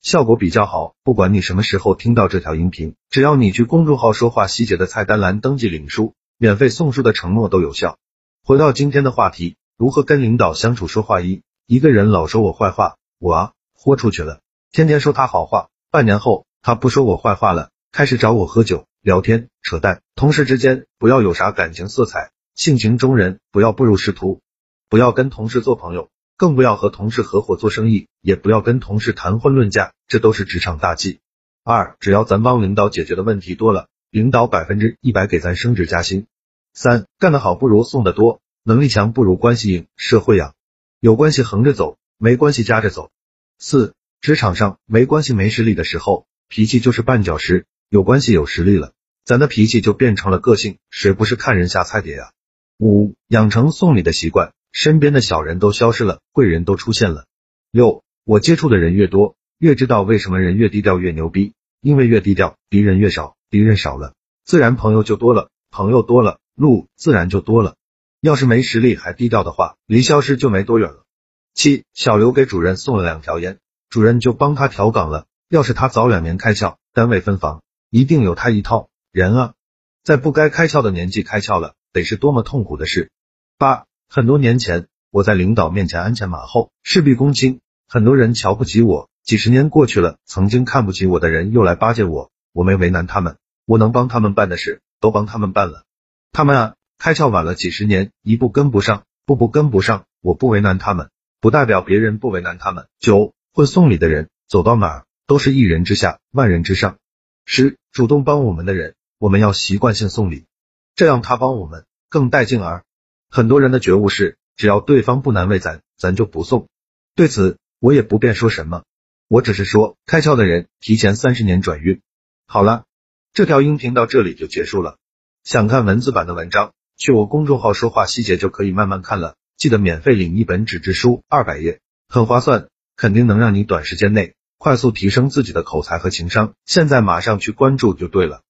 效果比较好，不管你什么时候听到这条音频，只要你去公众号说话细节的菜单栏登记领书，免费送书的承诺都有效。回到今天的话题，如何跟领导相处？说话一，一个人老说我坏话，我啊豁出去了，天天说他好话，半年后他不说我坏话了，开始找我喝酒聊天扯淡。同事之间不要有啥感情色彩，性情中人，不要步入仕途，不要跟同事做朋友。更不要和同事合伙做生意，也不要跟同事谈婚论嫁，这都是职场大忌。二，只要咱帮领导解决的问题多了，领导百分之一百给咱升职加薪。三，干得好不如送的多，能力强不如关系硬，社会呀，有关系横着走，没关系夹着走。四，职场上没关系没实力的时候，脾气就是绊脚石；有关系有实力了，咱的脾气就变成了个性，谁不是看人下菜碟呀？五，养成送礼的习惯。身边的小人都消失了，贵人都出现了。六，我接触的人越多，越知道为什么人越低调越牛逼，因为越低调，敌人越少，敌人少了，自然朋友就多了，朋友多了，路自然就多了。要是没实力还低调的话，离消失就没多远了。七，小刘给主任送了两条烟，主任就帮他调岗了。要是他早两年开窍，单位分房，一定有他一套。人啊，在不该开窍的年纪开窍了，得是多么痛苦的事。八。很多年前，我在领导面前鞍前马后，事必躬亲，很多人瞧不起我。几十年过去了，曾经看不起我的人又来巴结我，我没为难他们，我能帮他们办的事都帮他们办了。他们啊，开窍晚了几十年，一步跟不上，步步跟不上。我不为难他们，不代表别人不为难他们。九，会送礼的人，走到哪儿都是一人之下，万人之上。十，主动帮我们的人，我们要习惯性送礼，这样他帮我们更带劲儿。很多人的觉悟是，只要对方不难为咱，咱就不送。对此，我也不便说什么，我只是说，开窍的人提前三十年转运。好了，这条音频到这里就结束了。想看文字版的文章，去我公众号说话细节就可以慢慢看了。记得免费领一本纸质书，二百页，很划算，肯定能让你短时间内快速提升自己的口才和情商。现在马上去关注就对了。